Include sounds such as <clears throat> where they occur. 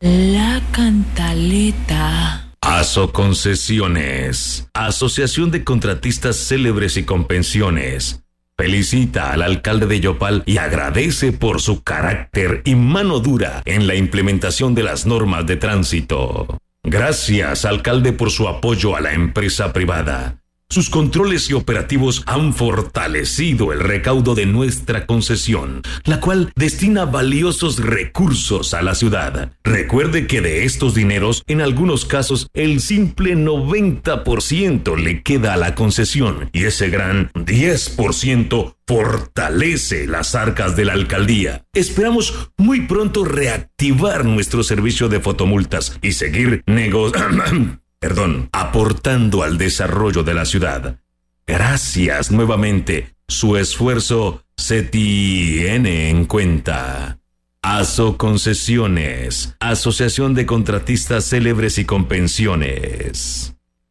La cantaleta. ASO Concesiones, Asociación de Contratistas Célebres y Convenciones. Felicita al alcalde de Yopal y agradece por su carácter y mano dura en la implementación de las normas de tránsito. Gracias, alcalde, por su apoyo a la empresa privada. Sus controles y operativos han fortalecido el recaudo de nuestra concesión, la cual destina valiosos recursos a la ciudad. Recuerde que de estos dineros, en algunos casos, el simple 90% le queda a la concesión y ese gran 10% fortalece las arcas de la alcaldía. Esperamos muy pronto reactivar nuestro servicio de fotomultas y seguir negociando <clears throat> <coughs> perdón, aportando al desarrollo de la ciudad. Gracias nuevamente. Su esfuerzo se tiene en cuenta. ASO Concesiones, Asociación de Contratistas Célebres y Convenciones.